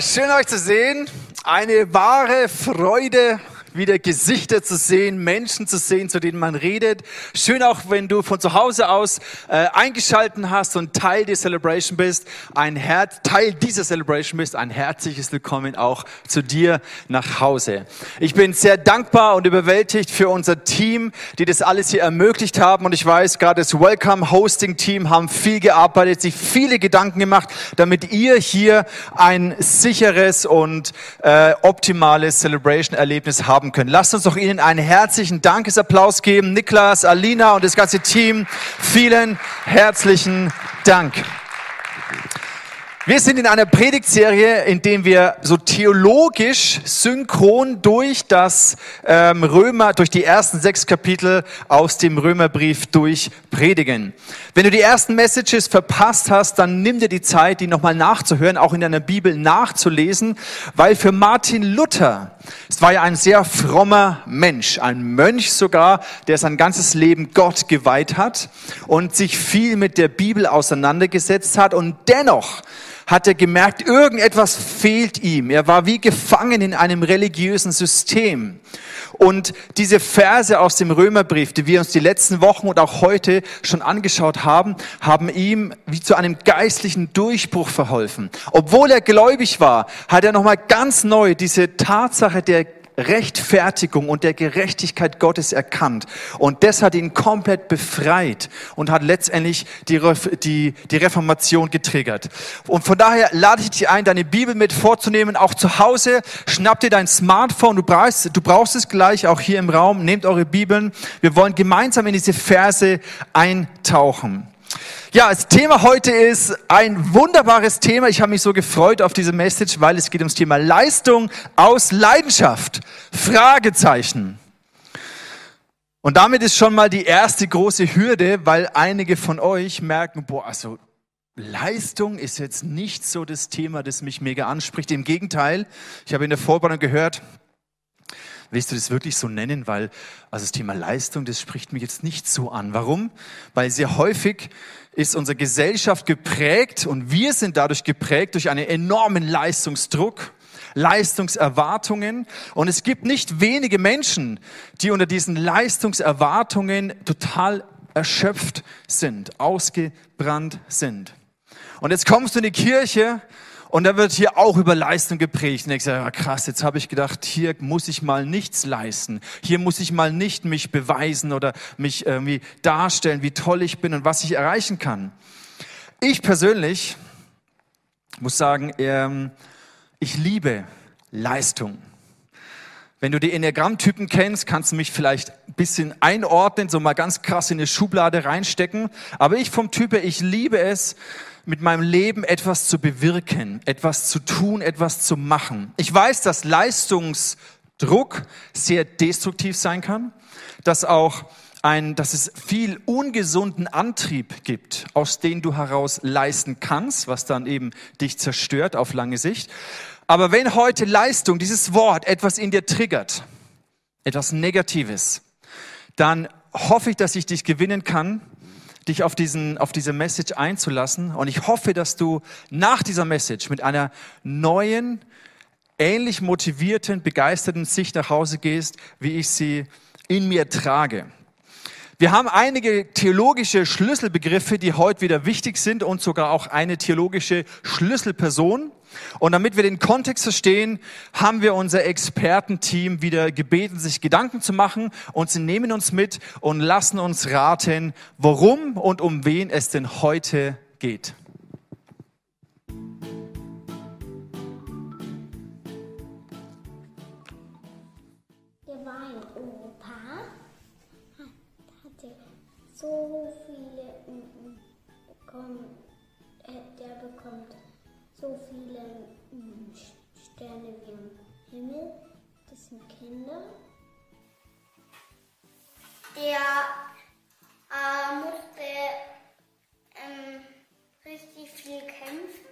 Schön euch zu sehen. Eine wahre Freude, wieder Gesichter zu sehen, Menschen zu sehen, zu denen man redet. Schön auch, wenn du von zu Hause aus äh, eingeschalten hast und Teil der Celebration bist, ein Herz, Teil dieser Celebration bist, ein herzliches Willkommen auch zu dir nach Hause. Ich bin sehr dankbar und überwältigt für unser Team, die das alles hier ermöglicht haben und ich weiß, gerade das Welcome Hosting Team haben viel gearbeitet, sich viele Gedanken gemacht, damit ihr hier ein sicheres und äh, optimales Celebration Erlebnis habt haben können. Lasst uns doch Ihnen einen herzlichen Dankesapplaus geben. Niklas, Alina und das ganze Team. Vielen herzlichen Dank. Wir sind in einer Predigtserie, in dem wir so theologisch synchron durch das ähm, Römer, durch die ersten sechs Kapitel aus dem Römerbrief durch predigen. Wenn du die ersten Messages verpasst hast, dann nimm dir die Zeit, die nochmal nachzuhören, auch in deiner Bibel nachzulesen, weil für Martin Luther, es war ja ein sehr frommer Mensch, ein Mönch sogar, der sein ganzes Leben Gott geweiht hat und sich viel mit der Bibel auseinandergesetzt hat und dennoch hat er gemerkt, irgendetwas fehlt ihm. Er war wie gefangen in einem religiösen System. Und diese Verse aus dem Römerbrief, die wir uns die letzten Wochen und auch heute schon angeschaut haben, haben ihm wie zu einem geistlichen Durchbruch verholfen. Obwohl er gläubig war, hat er nochmal ganz neu diese Tatsache der Rechtfertigung und der Gerechtigkeit Gottes erkannt. Und das hat ihn komplett befreit und hat letztendlich die, die, die Reformation getriggert. Und von daher lade ich dich ein, deine Bibel mit vorzunehmen, auch zu Hause. Schnapp dir dein Smartphone, du brauchst, du brauchst es gleich, auch hier im Raum. Nehmt eure Bibeln. Wir wollen gemeinsam in diese Verse eintauchen. Ja, das Thema heute ist ein wunderbares Thema. Ich habe mich so gefreut auf diese Message, weil es geht ums Thema Leistung aus Leidenschaft. Fragezeichen. Und damit ist schon mal die erste große Hürde, weil einige von euch merken, boah, also Leistung ist jetzt nicht so das Thema, das mich mega anspricht. Im Gegenteil, ich habe in der Vorbereitung gehört, willst du das wirklich so nennen? Weil, also das Thema Leistung, das spricht mich jetzt nicht so an. Warum? Weil sehr häufig ist unsere Gesellschaft geprägt und wir sind dadurch geprägt durch einen enormen Leistungsdruck. Leistungserwartungen. Und es gibt nicht wenige Menschen, die unter diesen Leistungserwartungen total erschöpft sind, ausgebrannt sind. Und jetzt kommst du in die Kirche und da wird hier auch über Leistung geprägt. Und ich sage, ja, krass, jetzt habe ich gedacht, hier muss ich mal nichts leisten. Hier muss ich mal nicht mich beweisen oder mich irgendwie darstellen, wie toll ich bin und was ich erreichen kann. Ich persönlich muss sagen, ähm, ich liebe Leistung. Wenn du die Enneagrammtypen kennst, kannst du mich vielleicht ein bisschen einordnen, so mal ganz krass in eine Schublade reinstecken. Aber ich vom Typ ich liebe es, mit meinem Leben etwas zu bewirken, etwas zu tun, etwas zu machen. Ich weiß, dass Leistungsdruck sehr destruktiv sein kann, dass auch ein, dass es viel ungesunden Antrieb gibt, aus dem du heraus leisten kannst, was dann eben dich zerstört auf lange Sicht. Aber wenn heute Leistung, dieses Wort, etwas in dir triggert, etwas Negatives, dann hoffe ich, dass ich dich gewinnen kann, dich auf, diesen, auf diese Message einzulassen. Und ich hoffe, dass du nach dieser Message mit einer neuen, ähnlich motivierten, begeisterten Sicht nach Hause gehst, wie ich sie in mir trage. Wir haben einige theologische Schlüsselbegriffe, die heute wieder wichtig sind und sogar auch eine theologische Schlüsselperson. Und damit wir den Kontext verstehen, haben wir unser Expertenteam wieder gebeten, sich Gedanken zu machen und sie nehmen uns mit und lassen uns raten, worum und um wen es denn heute geht. So viele hm, Sterne wie am Himmel. Das sind Kinder. Der äh, musste ähm, richtig viel kämpfen.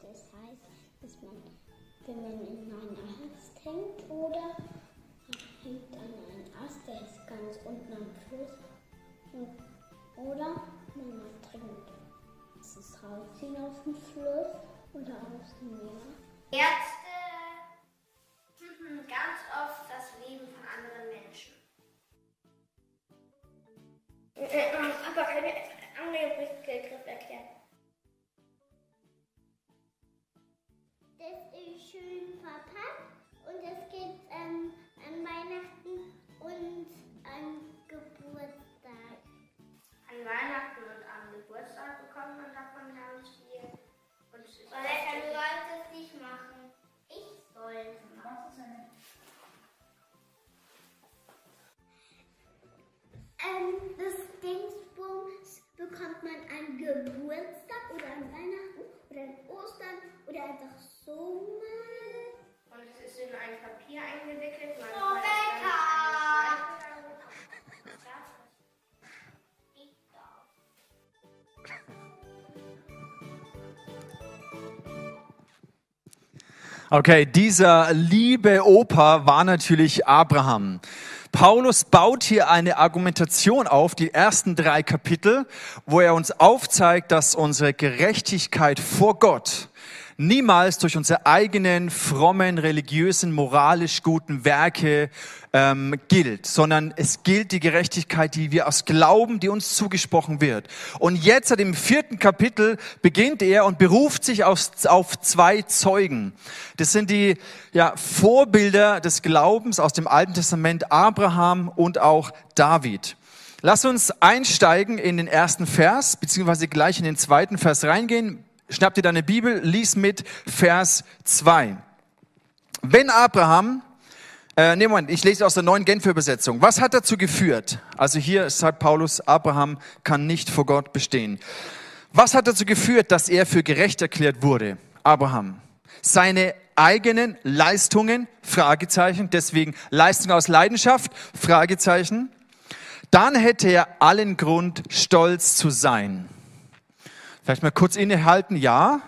Das heißt, dass man, wenn man in einen Ast hängt oder man hängt an einen Ast, der ist ganz unten am Fluss und oder man trinkt. es rausziehen aus dem Fluss oder aus dem Meer? Ärzte mhm, ganz oft das Leben von anderen Menschen. Äh, Papa, kann ich andere Begriff erklären? Das ist schön verpackt und es gibt ähm, an Weihnachten und an Geburtstag. An Weihnachten und am Geburtstag bekommt man davon. Und es ist lecker, du solltest nicht machen. Ich sollte machen. Ähm, das Dingsbums bekommt man an Geburtstag oder an Weihnachten oder an Ostern oder einfach so mal. Und es ist in ein Papier eingewickelt. Man So Okay, dieser liebe Opa war natürlich Abraham. Paulus baut hier eine Argumentation auf, die ersten drei Kapitel, wo er uns aufzeigt, dass unsere Gerechtigkeit vor Gott niemals durch unsere eigenen frommen, religiösen, moralisch guten Werke ähm, gilt, sondern es gilt die Gerechtigkeit, die wir aus Glauben, die uns zugesprochen wird. Und jetzt im vierten Kapitel beginnt er und beruft sich auf, auf zwei Zeugen. Das sind die ja, Vorbilder des Glaubens aus dem Alten Testament, Abraham und auch David. Lass uns einsteigen in den ersten Vers, beziehungsweise gleich in den zweiten Vers reingehen. Schnapp dir deine Bibel, lies mit Vers 2. Wenn Abraham, äh, nee, Moment, ich lese aus der neuen Genfer Übersetzung. Was hat dazu geführt? Also hier sagt Paulus, Abraham kann nicht vor Gott bestehen. Was hat dazu geführt, dass er für gerecht erklärt wurde? Abraham. Seine eigenen Leistungen? Fragezeichen. Deswegen Leistung aus Leidenschaft? Fragezeichen. Dann hätte er allen Grund, stolz zu sein. Vielleicht mal kurz innehalten. Ja,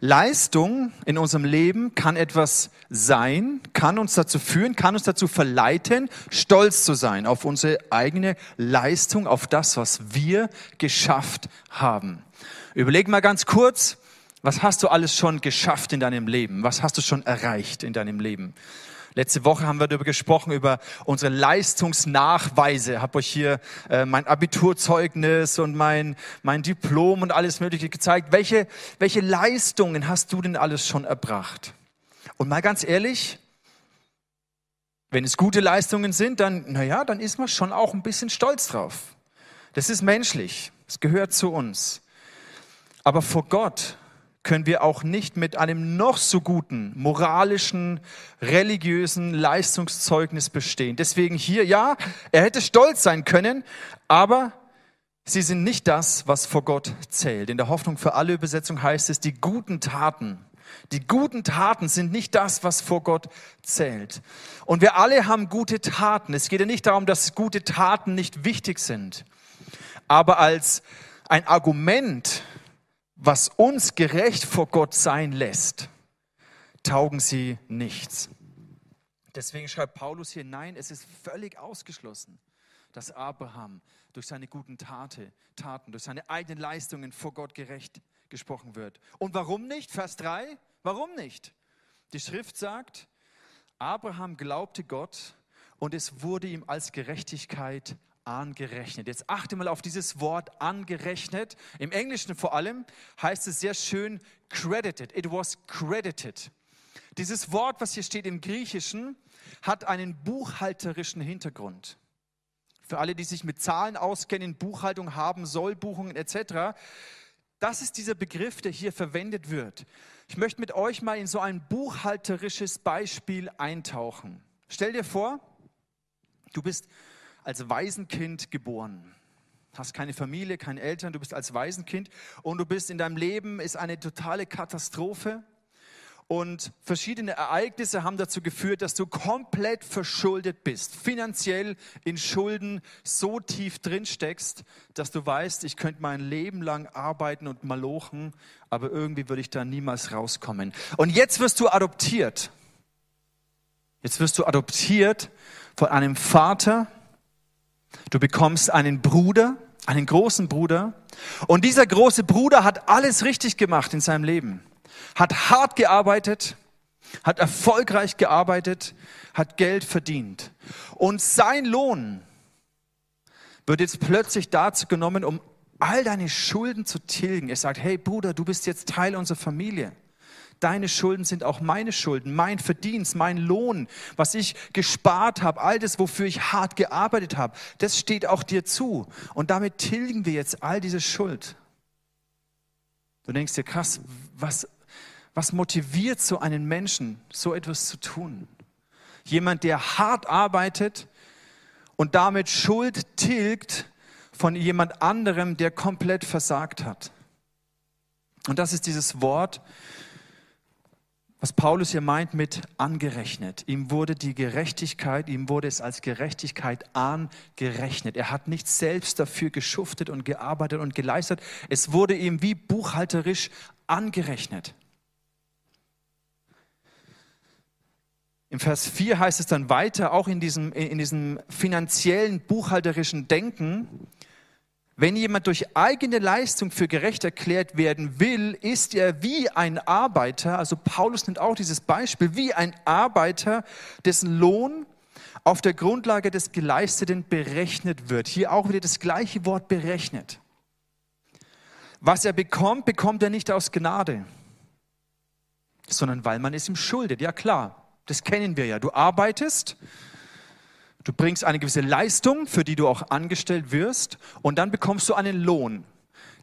Leistung in unserem Leben kann etwas sein, kann uns dazu führen, kann uns dazu verleiten, stolz zu sein auf unsere eigene Leistung, auf das, was wir geschafft haben. Überleg mal ganz kurz, was hast du alles schon geschafft in deinem Leben? Was hast du schon erreicht in deinem Leben? Letzte Woche haben wir darüber gesprochen, über unsere Leistungsnachweise. Ich habe euch hier äh, mein Abiturzeugnis und mein, mein Diplom und alles Mögliche gezeigt. Welche, welche Leistungen hast du denn alles schon erbracht? Und mal ganz ehrlich, wenn es gute Leistungen sind, dann, naja, dann ist man schon auch ein bisschen stolz drauf. Das ist menschlich. Es gehört zu uns. Aber vor Gott können wir auch nicht mit einem noch so guten moralischen, religiösen Leistungszeugnis bestehen. Deswegen hier, ja, er hätte stolz sein können, aber sie sind nicht das, was vor Gott zählt. In der Hoffnung für alle Übersetzung heißt es, die guten Taten. Die guten Taten sind nicht das, was vor Gott zählt. Und wir alle haben gute Taten. Es geht ja nicht darum, dass gute Taten nicht wichtig sind. Aber als ein Argument, was uns gerecht vor Gott sein lässt, taugen sie nichts. Deswegen schreibt Paulus hier, nein, es ist völlig ausgeschlossen, dass Abraham durch seine guten Tate, Taten, durch seine eigenen Leistungen vor Gott gerecht gesprochen wird. Und warum nicht? Vers 3, warum nicht? Die Schrift sagt, Abraham glaubte Gott und es wurde ihm als Gerechtigkeit angerechnet. Jetzt achte mal auf dieses Wort angerechnet. Im Englischen vor allem heißt es sehr schön credited. It was credited. Dieses Wort, was hier steht im Griechischen, hat einen buchhalterischen Hintergrund. Für alle, die sich mit Zahlen auskennen, Buchhaltung haben, Sollbuchungen etc. Das ist dieser Begriff, der hier verwendet wird. Ich möchte mit euch mal in so ein buchhalterisches Beispiel eintauchen. Stell dir vor, du bist als Waisenkind geboren. Hast keine Familie, keine Eltern, du bist als Waisenkind und du bist in deinem Leben ist eine totale Katastrophe und verschiedene Ereignisse haben dazu geführt, dass du komplett verschuldet bist, finanziell in Schulden so tief drin steckst, dass du weißt, ich könnte mein Leben lang arbeiten und malochen, aber irgendwie würde ich da niemals rauskommen. Und jetzt wirst du adoptiert. Jetzt wirst du adoptiert von einem Vater, Du bekommst einen Bruder, einen großen Bruder. Und dieser große Bruder hat alles richtig gemacht in seinem Leben. Hat hart gearbeitet, hat erfolgreich gearbeitet, hat Geld verdient. Und sein Lohn wird jetzt plötzlich dazu genommen, um all deine Schulden zu tilgen. Er sagt, hey Bruder, du bist jetzt Teil unserer Familie. Deine Schulden sind auch meine Schulden, mein Verdienst, mein Lohn, was ich gespart habe, all das, wofür ich hart gearbeitet habe, das steht auch dir zu. Und damit tilgen wir jetzt all diese Schuld. Du denkst dir, krass, was, was motiviert so einen Menschen, so etwas zu tun? Jemand, der hart arbeitet und damit Schuld tilgt von jemand anderem, der komplett versagt hat. Und das ist dieses Wort, was Paulus hier meint mit angerechnet. Ihm wurde die Gerechtigkeit, ihm wurde es als Gerechtigkeit angerechnet. Er hat nicht selbst dafür geschuftet und gearbeitet und geleistet. Es wurde ihm wie buchhalterisch angerechnet. Im Vers 4 heißt es dann weiter, auch in diesem, in diesem finanziellen, buchhalterischen Denken, wenn jemand durch eigene Leistung für gerecht erklärt werden will, ist er wie ein Arbeiter, also Paulus nimmt auch dieses Beispiel, wie ein Arbeiter, dessen Lohn auf der Grundlage des Geleisteten berechnet wird. Hier auch wieder das gleiche Wort berechnet. Was er bekommt, bekommt er nicht aus Gnade, sondern weil man es ihm schuldet. Ja klar, das kennen wir ja. Du arbeitest Du bringst eine gewisse Leistung, für die du auch angestellt wirst, und dann bekommst du einen Lohn.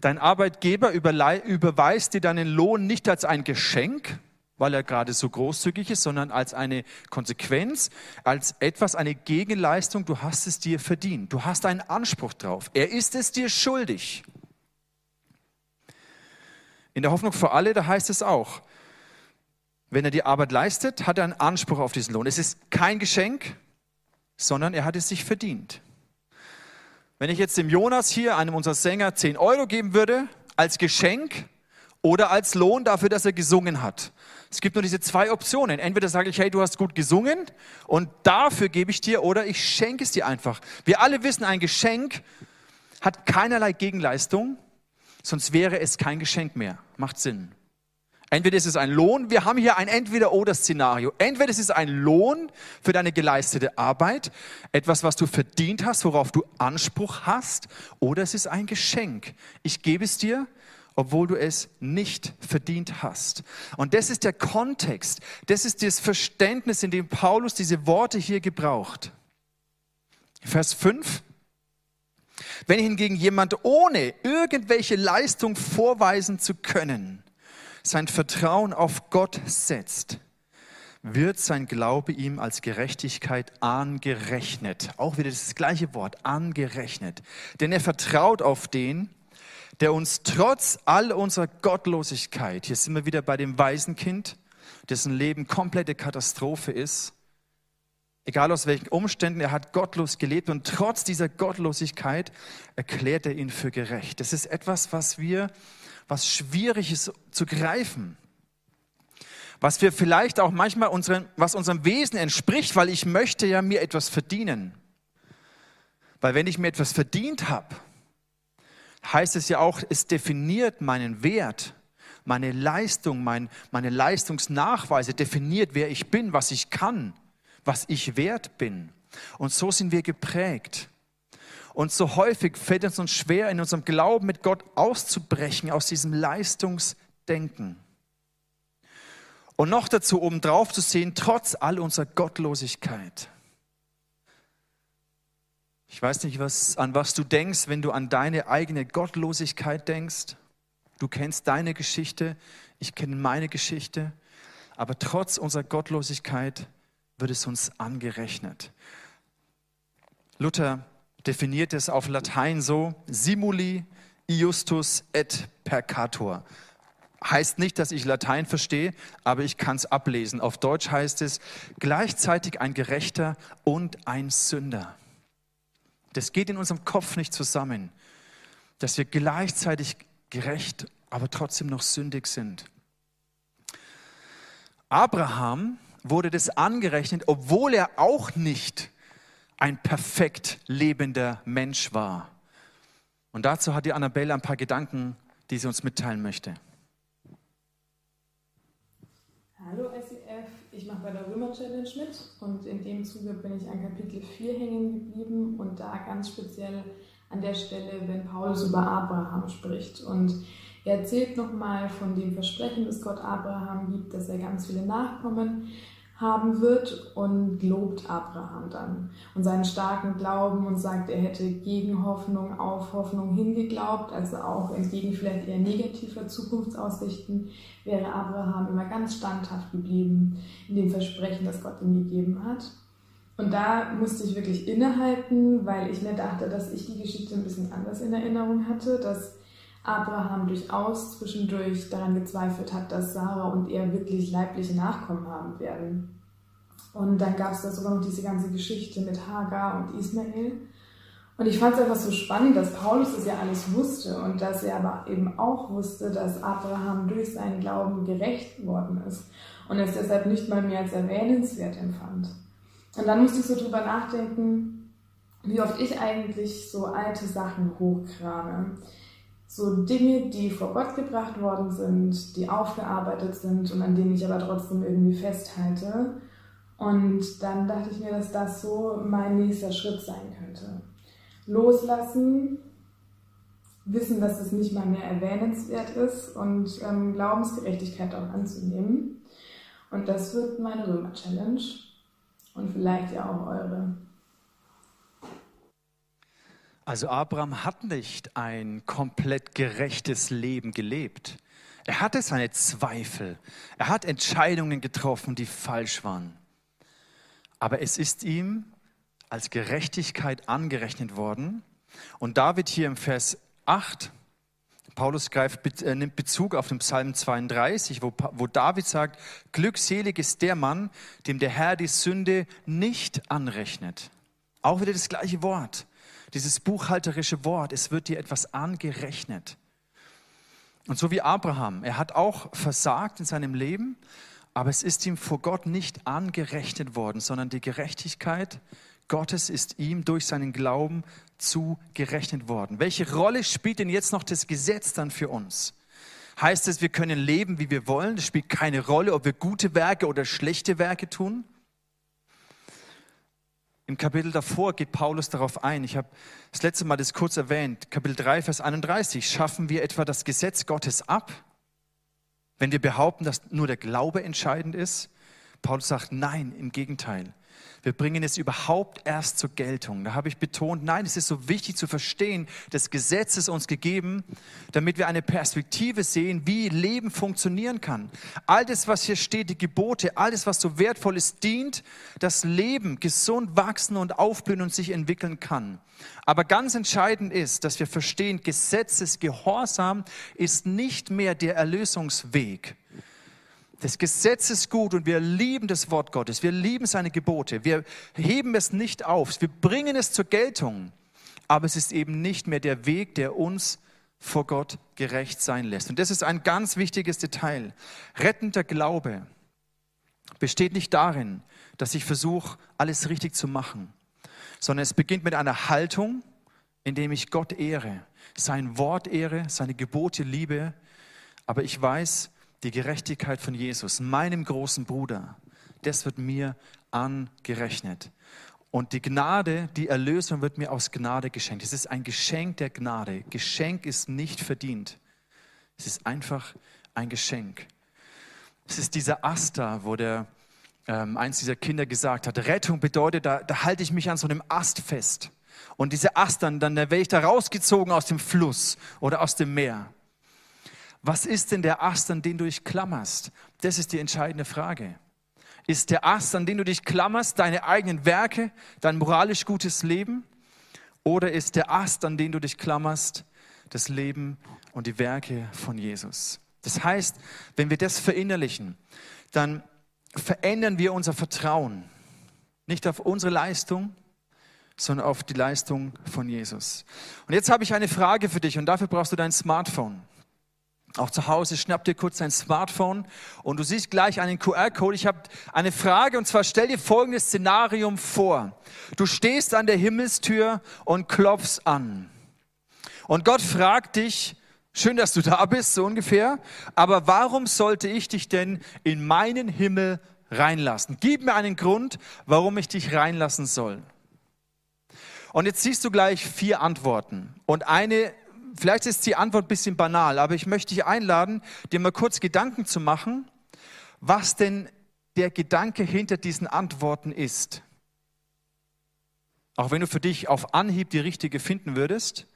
Dein Arbeitgeber überweist dir deinen Lohn nicht als ein Geschenk, weil er gerade so großzügig ist, sondern als eine Konsequenz, als etwas, eine Gegenleistung. Du hast es dir verdient. Du hast einen Anspruch drauf. Er ist es dir schuldig. In der Hoffnung für alle, da heißt es auch, wenn er die Arbeit leistet, hat er einen Anspruch auf diesen Lohn. Es ist kein Geschenk, sondern er hat es sich verdient. Wenn ich jetzt dem Jonas hier, einem unserer Sänger, 10 Euro geben würde, als Geschenk oder als Lohn dafür, dass er gesungen hat. Es gibt nur diese zwei Optionen. Entweder sage ich, hey, du hast gut gesungen und dafür gebe ich dir oder ich schenke es dir einfach. Wir alle wissen, ein Geschenk hat keinerlei Gegenleistung, sonst wäre es kein Geschenk mehr. Macht Sinn. Entweder ist es ein Lohn, wir haben hier ein Entweder-Oder-Szenario. Entweder ist es ein Lohn für deine geleistete Arbeit, etwas, was du verdient hast, worauf du Anspruch hast, oder es ist ein Geschenk. Ich gebe es dir, obwohl du es nicht verdient hast. Und das ist der Kontext, das ist das Verständnis, in dem Paulus diese Worte hier gebraucht. Vers 5. Wenn hingegen jemand ohne irgendwelche Leistung vorweisen zu können, sein Vertrauen auf Gott setzt, wird sein Glaube ihm als Gerechtigkeit angerechnet. Auch wieder das gleiche Wort, angerechnet. Denn er vertraut auf den, der uns trotz all unserer Gottlosigkeit, hier sind wir wieder bei dem Waisenkind, dessen Leben komplette Katastrophe ist, egal aus welchen Umständen, er hat gottlos gelebt und trotz dieser Gottlosigkeit erklärt er ihn für gerecht. Das ist etwas, was wir was schwierig ist zu greifen. Was wir vielleicht auch manchmal unseren, was unserem Wesen entspricht, weil ich möchte ja mir etwas verdienen. Weil wenn ich mir etwas verdient habe, heißt es ja auch, es definiert meinen Wert, meine Leistung, mein, meine Leistungsnachweise definiert, wer ich bin, was ich kann, was ich wert bin. Und so sind wir geprägt. Und so häufig fällt es uns schwer, in unserem Glauben mit Gott auszubrechen aus diesem Leistungsdenken. Und noch dazu obendrauf zu sehen, trotz all unserer Gottlosigkeit. Ich weiß nicht, was, an was du denkst, wenn du an deine eigene Gottlosigkeit denkst. Du kennst deine Geschichte, ich kenne meine Geschichte. Aber trotz unserer Gottlosigkeit wird es uns angerechnet. Luther definiert es auf Latein so, simuli iustus et percator. Heißt nicht, dass ich Latein verstehe, aber ich kann es ablesen. Auf Deutsch heißt es gleichzeitig ein Gerechter und ein Sünder. Das geht in unserem Kopf nicht zusammen, dass wir gleichzeitig gerecht, aber trotzdem noch sündig sind. Abraham wurde das angerechnet, obwohl er auch nicht ein perfekt lebender Mensch war. Und dazu hat die Annabelle ein paar Gedanken, die sie uns mitteilen möchte. Hallo SEF, ich mache bei der Römer Challenge mit und in dem Zuge bin ich an Kapitel 4 hängen geblieben und da ganz speziell an der Stelle, wenn Paulus über Abraham spricht. Und er erzählt nochmal von dem Versprechen, das Gott Abraham gibt, dass er ganz viele Nachkommen haben wird und lobt Abraham dann und seinen starken Glauben und sagt, er hätte gegen Hoffnung auf Hoffnung hingeglaubt, also auch entgegen vielleicht eher negativer Zukunftsaussichten, wäre Abraham immer ganz standhaft geblieben in dem Versprechen, das Gott ihm gegeben hat. Und da musste ich wirklich innehalten, weil ich mir dachte, dass ich die Geschichte ein bisschen anders in Erinnerung hatte, dass Abraham durchaus zwischendurch daran gezweifelt hat, dass Sarah und er wirklich leibliche Nachkommen haben werden. Und dann gab es da sogar noch diese ganze Geschichte mit Hagar und Ismael. Und ich fand es einfach so spannend, dass Paulus das ja alles wusste und dass er aber eben auch wusste, dass Abraham durch seinen Glauben gerecht worden ist und es deshalb nicht mal mehr als erwähnenswert empfand. Und dann musste ich so drüber nachdenken, wie oft ich eigentlich so alte Sachen hochkrame. So Dinge, die vor Gott gebracht worden sind, die aufgearbeitet sind und an denen ich aber trotzdem irgendwie festhalte. Und dann dachte ich mir, dass das so mein nächster Schritt sein könnte. Loslassen, wissen, dass es nicht mal mehr erwähnenswert ist und ähm, Glaubensgerechtigkeit auch anzunehmen. Und das wird meine Römer-Challenge und vielleicht ja auch eure. Also Abraham hat nicht ein komplett gerechtes Leben gelebt. Er hatte seine Zweifel. Er hat Entscheidungen getroffen, die falsch waren. Aber es ist ihm als Gerechtigkeit angerechnet worden. Und David hier im Vers 8 Paulus greift, äh, nimmt Bezug auf den Psalm 32, wo, wo David sagt, glückselig ist der Mann, dem der Herr die Sünde nicht anrechnet. Auch wieder das gleiche Wort, dieses buchhalterische Wort, es wird dir etwas angerechnet. Und so wie Abraham, er hat auch versagt in seinem Leben, aber es ist ihm vor Gott nicht angerechnet worden, sondern die Gerechtigkeit Gottes ist ihm durch seinen Glauben zugerechnet worden. Welche Rolle spielt denn jetzt noch das Gesetz dann für uns? Heißt es, wir können leben, wie wir wollen? Es spielt keine Rolle, ob wir gute Werke oder schlechte Werke tun? Im Kapitel davor geht Paulus darauf ein. Ich habe das letzte Mal das kurz erwähnt. Kapitel 3, Vers 31. Schaffen wir etwa das Gesetz Gottes ab, wenn wir behaupten, dass nur der Glaube entscheidend ist? Paulus sagt, nein, im Gegenteil. Wir bringen es überhaupt erst zur Geltung. Da habe ich betont, nein, es ist so wichtig zu verstehen, das Gesetz ist uns gegeben, damit wir eine Perspektive sehen, wie Leben funktionieren kann. All das, was hier steht, die Gebote, alles, was so wertvoll ist, dient, dass Leben gesund wachsen und aufblühen und sich entwickeln kann. Aber ganz entscheidend ist, dass wir verstehen, Gesetzesgehorsam ist nicht mehr der Erlösungsweg. Das Gesetz ist gut und wir lieben das Wort Gottes. Wir lieben seine Gebote. Wir heben es nicht auf. Wir bringen es zur Geltung. Aber es ist eben nicht mehr der Weg, der uns vor Gott gerecht sein lässt. Und das ist ein ganz wichtiges Detail. Rettender Glaube besteht nicht darin, dass ich versuche, alles richtig zu machen, sondern es beginnt mit einer Haltung, indem ich Gott ehre, sein Wort ehre, seine Gebote liebe. Aber ich weiß, die Gerechtigkeit von Jesus, meinem großen Bruder, das wird mir angerechnet. Und die Gnade, die Erlösung wird mir aus Gnade geschenkt. Es ist ein Geschenk der Gnade. Geschenk ist nicht verdient. Es ist einfach ein Geschenk. Es ist dieser Ast da, wo der, ähm, eins dieser Kinder gesagt hat, Rettung bedeutet, da, da halte ich mich an so einem Ast fest. Und diese Ast dann, dann werde ich da rausgezogen aus dem Fluss oder aus dem Meer. Was ist denn der Ast, an den du dich klammerst? Das ist die entscheidende Frage. Ist der Ast, an den du dich klammerst, deine eigenen Werke, dein moralisch gutes Leben? Oder ist der Ast, an den du dich klammerst, das Leben und die Werke von Jesus? Das heißt, wenn wir das verinnerlichen, dann verändern wir unser Vertrauen. Nicht auf unsere Leistung, sondern auf die Leistung von Jesus. Und jetzt habe ich eine Frage für dich und dafür brauchst du dein Smartphone. Auch zu Hause schnapp dir kurz dein Smartphone und du siehst gleich einen QR-Code. Ich habe eine Frage und zwar stell dir folgendes Szenarium vor. Du stehst an der Himmelstür und klopfst an. Und Gott fragt dich, schön, dass du da bist, so ungefähr, aber warum sollte ich dich denn in meinen Himmel reinlassen? Gib mir einen Grund, warum ich dich reinlassen soll. Und jetzt siehst du gleich vier Antworten. Und eine, vielleicht ist die Antwort ein bisschen banal, aber ich möchte dich einladen, dir mal kurz Gedanken zu machen, was denn der Gedanke hinter diesen Antworten ist. Auch wenn du für dich auf Anhieb die richtige finden würdest,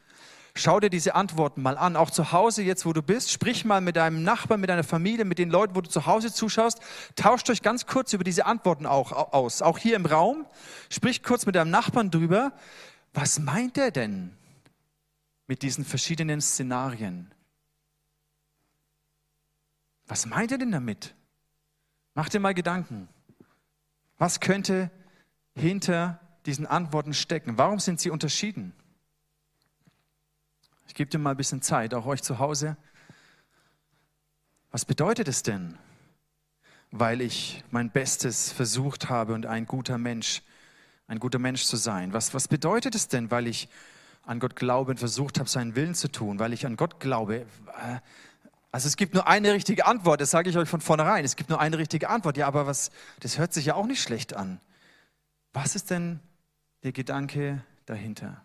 schau dir diese Antworten mal an. Auch zu Hause, jetzt wo du bist, sprich mal mit deinem Nachbarn, mit deiner Familie, mit den Leuten, wo du zu Hause zuschaust. Tauscht euch ganz kurz über diese Antworten auch aus. Auch hier im Raum. Sprich kurz mit deinem Nachbarn drüber. Was meint er denn mit diesen verschiedenen Szenarien? Was meint er denn damit? Mach dir mal Gedanken. Was könnte hinter diesen Antworten stecken? Warum sind sie unterschieden? Ich gebe dir mal ein bisschen Zeit, auch euch zu Hause. Was bedeutet es denn, weil ich mein Bestes versucht habe und ein guter Mensch, ein guter Mensch zu sein? Was, was bedeutet es denn, weil ich an Gott glaube und versucht habe, seinen Willen zu tun, weil ich an Gott glaube? Äh, also es gibt nur eine richtige Antwort, das sage ich euch von vornherein. Es gibt nur eine richtige Antwort. Ja, aber was, das hört sich ja auch nicht schlecht an. Was ist denn der Gedanke dahinter?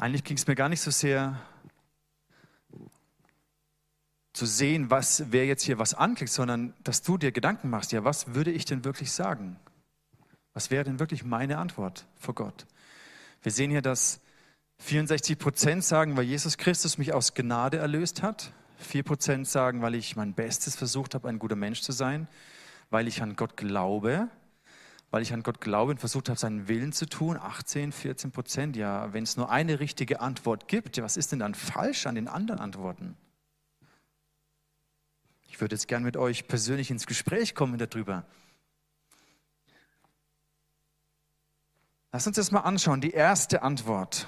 Eigentlich ging es mir gar nicht so sehr zu sehen, was, wer jetzt hier was anklickt, sondern dass du dir Gedanken machst, ja, was würde ich denn wirklich sagen? Was wäre denn wirklich meine Antwort vor Gott? Wir sehen hier, dass 64 Prozent sagen, weil Jesus Christus mich aus Gnade erlöst hat. 4 Prozent sagen, weil ich mein Bestes versucht habe, ein guter Mensch zu sein, weil ich an Gott glaube, weil ich an Gott glaube und versucht habe, seinen Willen zu tun. 18, 14 Prozent, ja, wenn es nur eine richtige Antwort gibt, was ist denn dann falsch an den anderen Antworten? Ich würde jetzt gern mit euch persönlich ins Gespräch kommen darüber. Lass uns das mal anschauen. Die erste Antwort.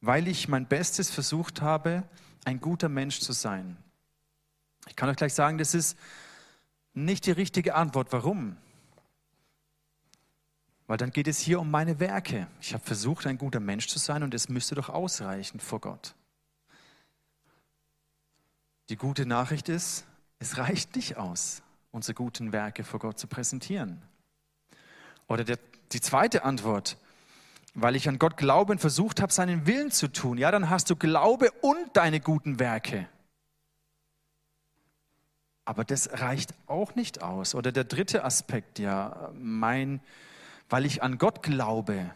Weil ich mein Bestes versucht habe, ein guter Mensch zu sein. Ich kann euch gleich sagen, das ist nicht die richtige Antwort. Warum? Weil dann geht es hier um meine Werke. Ich habe versucht, ein guter Mensch zu sein und es müsste doch ausreichen vor Gott. Die gute Nachricht ist, es reicht nicht aus, unsere guten Werke vor Gott zu präsentieren. Oder der, die zweite Antwort, weil ich an Gott glaube und versucht habe, seinen Willen zu tun. Ja, dann hast du Glaube und deine guten Werke. Aber das reicht auch nicht aus. Oder der dritte Aspekt, ja, mein, weil ich an Gott glaube.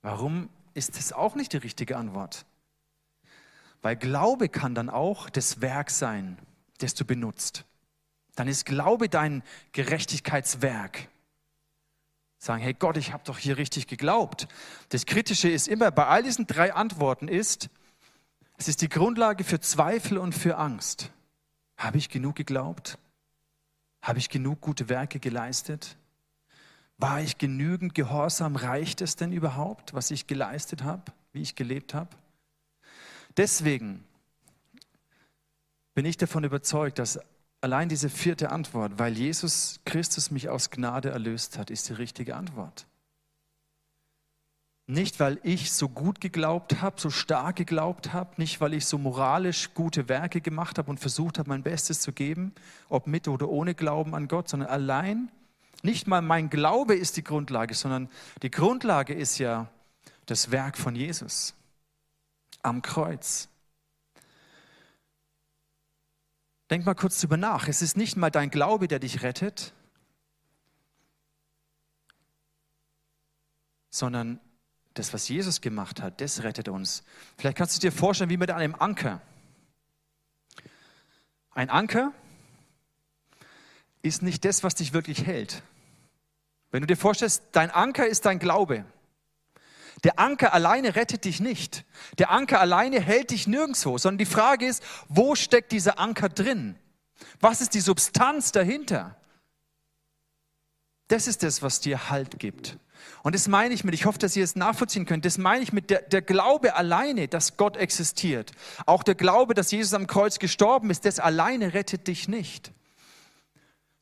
Warum ist das auch nicht die richtige Antwort? Weil Glaube kann dann auch das Werk sein das du benutzt. Dann ist Glaube dein Gerechtigkeitswerk. Sagen, hey Gott, ich habe doch hier richtig geglaubt. Das Kritische ist immer, bei all diesen drei Antworten ist, es ist die Grundlage für Zweifel und für Angst. Habe ich genug geglaubt? Habe ich genug gute Werke geleistet? War ich genügend gehorsam? Reicht es denn überhaupt, was ich geleistet habe, wie ich gelebt habe? Deswegen bin ich davon überzeugt, dass allein diese vierte Antwort, weil Jesus Christus mich aus Gnade erlöst hat, ist die richtige Antwort. Nicht, weil ich so gut geglaubt habe, so stark geglaubt habe, nicht, weil ich so moralisch gute Werke gemacht habe und versucht habe, mein Bestes zu geben, ob mit oder ohne Glauben an Gott, sondern allein, nicht mal mein Glaube ist die Grundlage, sondern die Grundlage ist ja das Werk von Jesus am Kreuz. Denk mal kurz drüber nach. Es ist nicht mal dein Glaube, der dich rettet, sondern das, was Jesus gemacht hat, das rettet uns. Vielleicht kannst du dir vorstellen, wie mit einem Anker. Ein Anker ist nicht das, was dich wirklich hält. Wenn du dir vorstellst, dein Anker ist dein Glaube. Der Anker alleine rettet dich nicht. Der Anker alleine hält dich nirgendwo, sondern die Frage ist, wo steckt dieser Anker drin? Was ist die Substanz dahinter? Das ist das, was dir Halt gibt. Und das meine ich mit, ich hoffe, dass ihr es nachvollziehen könnt, das meine ich mit der, der Glaube alleine, dass Gott existiert. Auch der Glaube, dass Jesus am Kreuz gestorben ist, das alleine rettet dich nicht.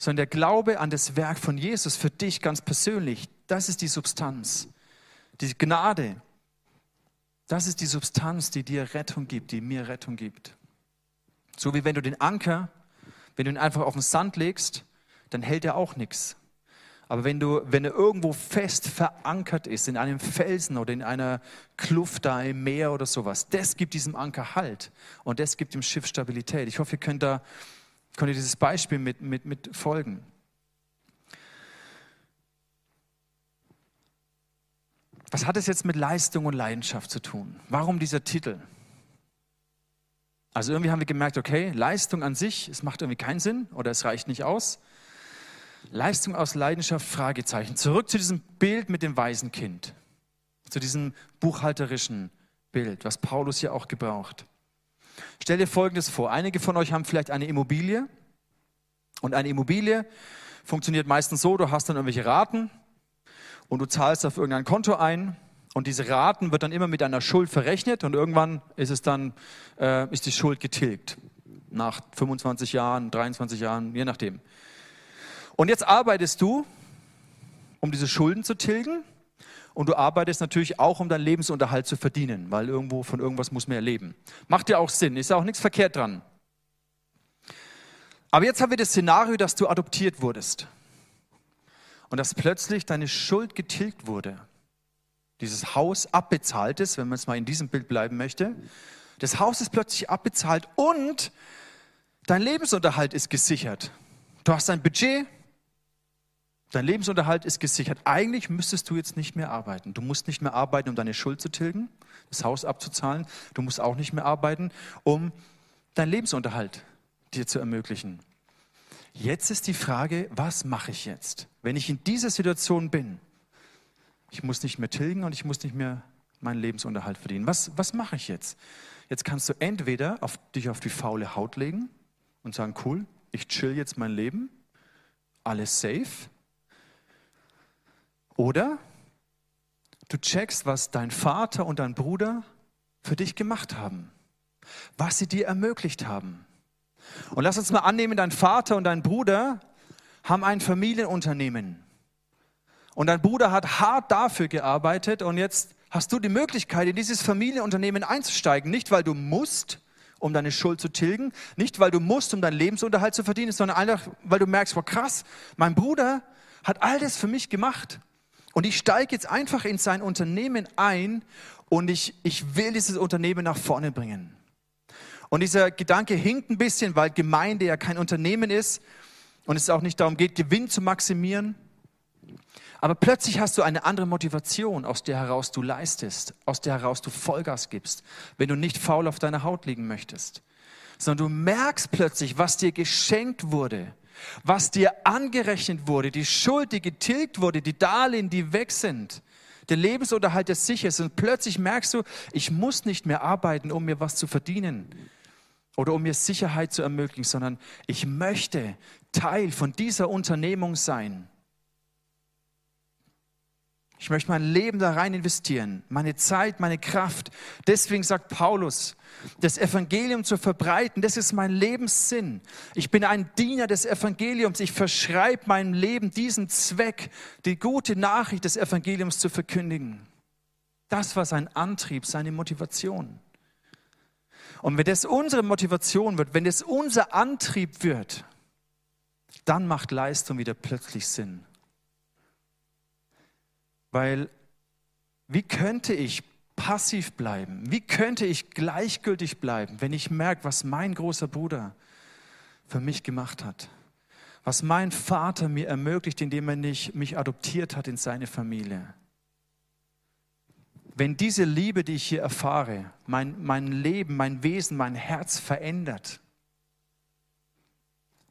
Sondern der Glaube an das Werk von Jesus für dich ganz persönlich, das ist die Substanz. Die Gnade, das ist die Substanz, die dir Rettung gibt, die mir Rettung gibt. So wie wenn du den Anker, wenn du ihn einfach auf den Sand legst, dann hält er auch nichts. Aber wenn, du, wenn er irgendwo fest verankert ist, in einem Felsen oder in einer Kluft da im Meer oder sowas, das gibt diesem Anker Halt und das gibt dem Schiff Stabilität. Ich hoffe, ihr könnt, da, könnt ihr dieses Beispiel mit, mit, mit folgen. Was hat es jetzt mit Leistung und Leidenschaft zu tun? Warum dieser Titel? Also irgendwie haben wir gemerkt, okay, Leistung an sich, es macht irgendwie keinen Sinn oder es reicht nicht aus. Leistung aus Leidenschaft, Fragezeichen. Zurück zu diesem Bild mit dem weisen Kind, zu diesem buchhalterischen Bild, was Paulus hier auch gebraucht. Stell dir Folgendes vor. Einige von euch haben vielleicht eine Immobilie und eine Immobilie funktioniert meistens so, du hast dann irgendwelche Raten und du zahlst auf irgendein Konto ein und diese Raten wird dann immer mit einer Schuld verrechnet und irgendwann ist es dann, äh, ist die Schuld getilgt. Nach 25 Jahren, 23 Jahren, je nachdem. Und jetzt arbeitest du, um diese Schulden zu tilgen. Und du arbeitest natürlich auch, um deinen Lebensunterhalt zu verdienen, weil irgendwo von irgendwas muss man ja leben. Macht ja auch Sinn, ist ja auch nichts verkehrt dran. Aber jetzt haben wir das Szenario, dass du adoptiert wurdest und dass plötzlich deine Schuld getilgt wurde. Dieses Haus abbezahlt ist, wenn man es mal in diesem Bild bleiben möchte. Das Haus ist plötzlich abbezahlt und dein Lebensunterhalt ist gesichert. Du hast ein Budget, Dein Lebensunterhalt ist gesichert. Eigentlich müsstest du jetzt nicht mehr arbeiten. Du musst nicht mehr arbeiten, um deine Schuld zu tilgen, das Haus abzuzahlen. Du musst auch nicht mehr arbeiten, um deinen Lebensunterhalt dir zu ermöglichen. Jetzt ist die Frage, was mache ich jetzt, wenn ich in dieser Situation bin? Ich muss nicht mehr tilgen und ich muss nicht mehr meinen Lebensunterhalt verdienen. Was, was mache ich jetzt? Jetzt kannst du entweder auf, dich auf die faule Haut legen und sagen, cool, ich chill jetzt mein Leben, alles safe. Oder du checkst, was dein Vater und dein Bruder für dich gemacht haben, was sie dir ermöglicht haben. Und lass uns mal annehmen, dein Vater und dein Bruder haben ein Familienunternehmen. Und dein Bruder hat hart dafür gearbeitet und jetzt hast du die Möglichkeit, in dieses Familienunternehmen einzusteigen. Nicht, weil du musst, um deine Schuld zu tilgen, nicht, weil du musst, um deinen Lebensunterhalt zu verdienen, sondern einfach, weil du merkst, wow, krass, mein Bruder hat all das für mich gemacht. Und ich steige jetzt einfach in sein Unternehmen ein und ich, ich will dieses Unternehmen nach vorne bringen. Und dieser Gedanke hinkt ein bisschen, weil Gemeinde ja kein Unternehmen ist und es auch nicht darum geht, Gewinn zu maximieren. Aber plötzlich hast du eine andere Motivation, aus der heraus du leistest, aus der heraus du Vollgas gibst, wenn du nicht faul auf deiner Haut liegen möchtest, sondern du merkst plötzlich, was dir geschenkt wurde was dir angerechnet wurde, die Schuld, die getilgt wurde, die Darlehen, die weg sind, der Lebensunterhalt, der sicher ist. Und plötzlich merkst du, ich muss nicht mehr arbeiten, um mir was zu verdienen oder um mir Sicherheit zu ermöglichen, sondern ich möchte Teil von dieser Unternehmung sein. Ich möchte mein Leben da rein investieren, meine Zeit, meine Kraft. Deswegen sagt Paulus, das Evangelium zu verbreiten, das ist mein Lebenssinn. Ich bin ein Diener des Evangeliums. Ich verschreibe meinem Leben diesen Zweck, die gute Nachricht des Evangeliums zu verkündigen. Das war sein Antrieb, seine Motivation. Und wenn das unsere Motivation wird, wenn das unser Antrieb wird, dann macht Leistung wieder plötzlich Sinn. Weil wie könnte ich passiv bleiben? Wie könnte ich gleichgültig bleiben, wenn ich merke, was mein großer Bruder für mich gemacht hat? Was mein Vater mir ermöglicht, indem er mich adoptiert hat in seine Familie? Wenn diese Liebe, die ich hier erfahre, mein, mein Leben, mein Wesen, mein Herz verändert,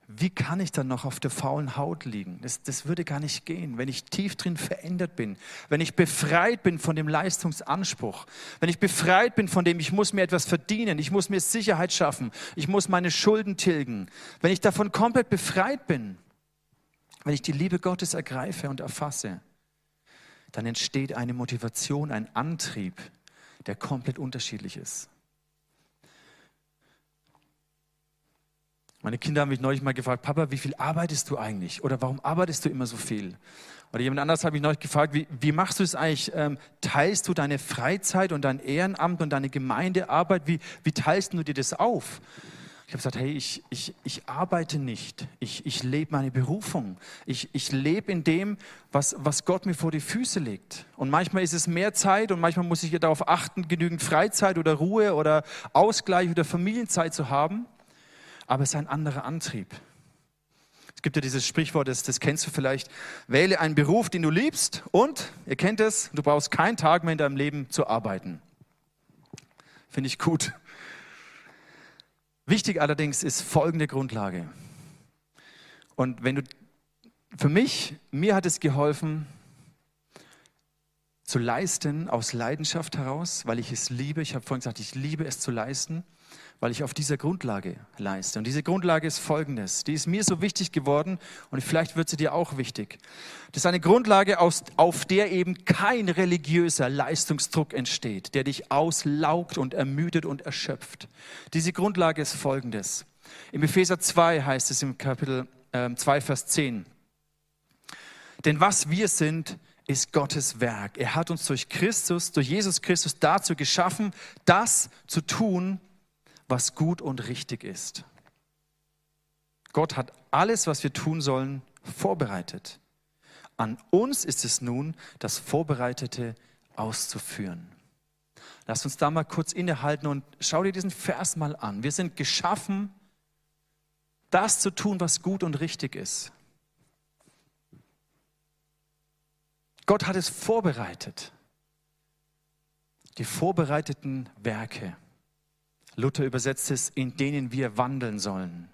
wie kann ich dann noch auf der faulen Haut liegen? Das, das würde gar nicht gehen, wenn ich tief drin verändert bin, wenn ich befreit bin von dem Leistungsanspruch, wenn ich befreit bin von dem, ich muss mir etwas verdienen, ich muss mir Sicherheit schaffen, ich muss meine Schulden tilgen, wenn ich davon komplett befreit bin, Wenn ich die Liebe Gottes ergreife und erfasse, dann entsteht eine Motivation, ein Antrieb, der komplett unterschiedlich ist. Meine Kinder haben mich neulich mal gefragt, Papa, wie viel arbeitest du eigentlich? Oder warum arbeitest du immer so viel? Oder jemand anderes hat mich neulich gefragt, wie, wie machst du es eigentlich? Ähm, teilst du deine Freizeit und dein Ehrenamt und deine Gemeindearbeit? Wie, wie teilst du dir das auf? Ich habe gesagt, hey, ich, ich, ich arbeite nicht. Ich, ich lebe meine Berufung. Ich, ich lebe in dem, was, was Gott mir vor die Füße legt. Und manchmal ist es mehr Zeit und manchmal muss ich darauf achten, genügend Freizeit oder Ruhe oder Ausgleich oder Familienzeit zu haben aber es ist ein anderer Antrieb. Es gibt ja dieses Sprichwort, das, das kennst du vielleicht, wähle einen Beruf, den du liebst und, ihr kennt es, du brauchst keinen Tag mehr in deinem Leben zu arbeiten. Finde ich gut. Wichtig allerdings ist folgende Grundlage. Und wenn du, für mich, mir hat es geholfen, zu leisten aus Leidenschaft heraus, weil ich es liebe. Ich habe vorhin gesagt, ich liebe es zu leisten weil ich auf dieser Grundlage leiste. Und diese Grundlage ist folgendes. Die ist mir so wichtig geworden und vielleicht wird sie dir auch wichtig. Das ist eine Grundlage, auf der eben kein religiöser Leistungsdruck entsteht, der dich auslaugt und ermüdet und erschöpft. Diese Grundlage ist folgendes. Im Epheser 2 heißt es im Kapitel 2, ähm, Vers 10. Denn was wir sind, ist Gottes Werk. Er hat uns durch Christus, durch Jesus Christus dazu geschaffen, das zu tun, gut und richtig ist. Gott hat alles, was wir tun sollen, vorbereitet. An uns ist es nun, das Vorbereitete auszuführen. Lass uns da mal kurz innehalten und schau dir diesen Vers mal an. Wir sind geschaffen, das zu tun, was gut und richtig ist. Gott hat es vorbereitet. Die vorbereiteten Werke. Luther übersetzt es, in denen wir wandeln sollen.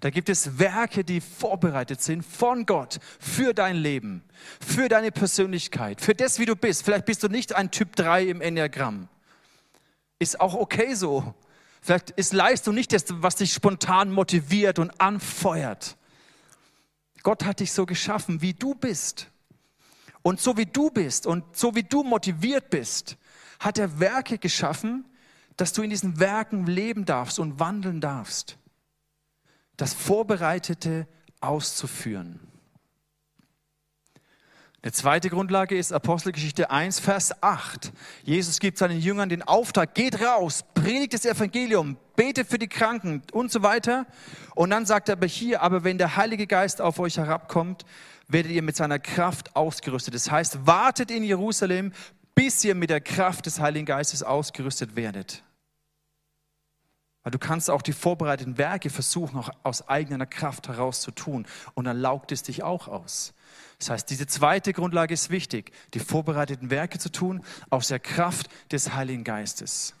Da gibt es Werke, die vorbereitet sind von Gott für dein Leben, für deine Persönlichkeit, für das, wie du bist. Vielleicht bist du nicht ein Typ 3 im Enneagramm. Ist auch okay so. Vielleicht ist Leistung nicht das, was dich spontan motiviert und anfeuert. Gott hat dich so geschaffen, wie du bist. Und so wie du bist und so wie du motiviert bist, hat er Werke geschaffen, dass du in diesen Werken leben darfst und wandeln darfst. Das Vorbereitete auszuführen. Eine zweite Grundlage ist Apostelgeschichte 1, Vers 8. Jesus gibt seinen Jüngern den Auftrag, geht raus, predigt das Evangelium, betet für die Kranken und so weiter. Und dann sagt er aber hier, aber wenn der Heilige Geist auf euch herabkommt, werdet ihr mit seiner Kraft ausgerüstet. Das heißt, wartet in Jerusalem, bis ihr mit der Kraft des Heiligen Geistes ausgerüstet werdet. Weil du kannst auch die vorbereiteten Werke versuchen, auch aus eigener Kraft heraus zu tun. Und dann laugt es dich auch aus. Das heißt, diese zweite Grundlage ist wichtig, die vorbereiteten Werke zu tun, aus der Kraft des Heiligen Geistes.